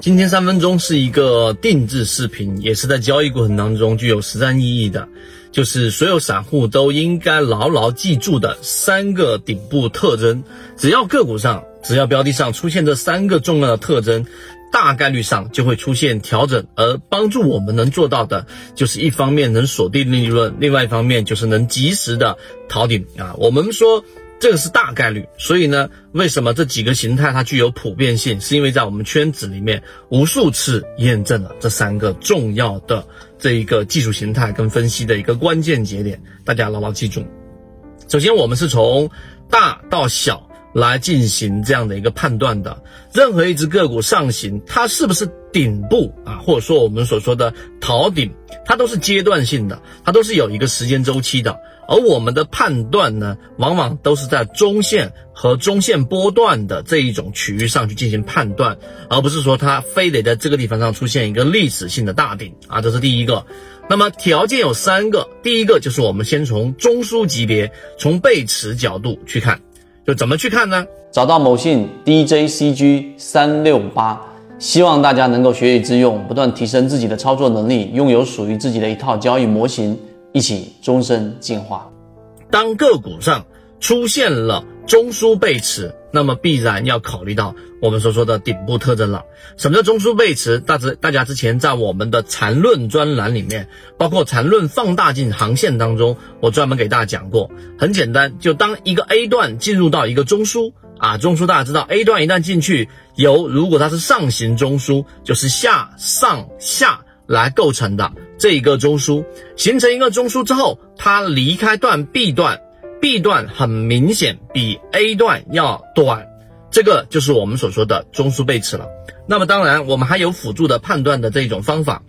今天三分钟是一个定制视频，也是在交易过程当中具有实战意义的，就是所有散户都应该牢牢记住的三个顶部特征。只要个股上，只要标的上出现这三个重要的特征，大概率上就会出现调整。而帮助我们能做到的，就是一方面能锁定利润，另外一方面就是能及时的逃顶啊。我们说。这个是大概率，所以呢，为什么这几个形态它具有普遍性？是因为在我们圈子里面无数次验证了这三个重要的这一个技术形态跟分析的一个关键节点，大家牢牢记住。首先，我们是从大到小来进行这样的一个判断的。任何一只个股上行，它是不是顶部啊，或者说我们所说的逃顶，它都是阶段性的，它都是有一个时间周期的。而我们的判断呢，往往都是在中线和中线波段的这一种区域上去进行判断，而不是说它非得在这个地方上出现一个历史性的大顶啊，这是第一个。那么条件有三个，第一个就是我们先从中枢级别，从背驰角度去看，就怎么去看呢？找到某信 DJCG 三六八，希望大家能够学以致用，不断提升自己的操作能力，拥有属于自己的一套交易模型。一起终身进化。当个股上出现了中枢背驰，那么必然要考虑到我们所说的顶部特征了。什么叫中枢背驰？大致大家之前在我们的缠论专栏里面，包括缠论放大镜航线当中，我专门给大家讲过。很简单，就当一个 A 段进入到一个中枢啊，中枢大家知道，A 段一旦进去，由如果它是上行中枢，就是下上下。来构成的这一个中枢，形成一个中枢之后，它离开段 B 段，B 段很明显比 A 段要短，这个就是我们所说的中枢背驰了。那么当然，我们还有辅助的判断的这种方法。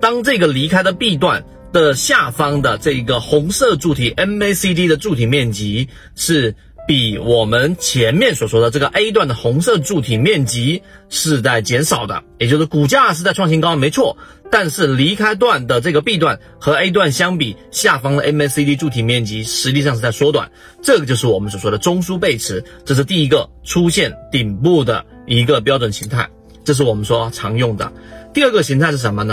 当这个离开的 B 段的下方的这个红色柱体 MACD 的柱体面积是。比我们前面所说的这个 A 段的红色柱体面积是在减少的，也就是股价是在创新高，没错。但是离开段的这个 B 段和 A 段相比，下方的 MACD 柱体面积实际上是在缩短，这个就是我们所说的中枢背驰，这是第一个出现顶部的一个标准形态，这是我们说常用的。第二个形态是什么呢？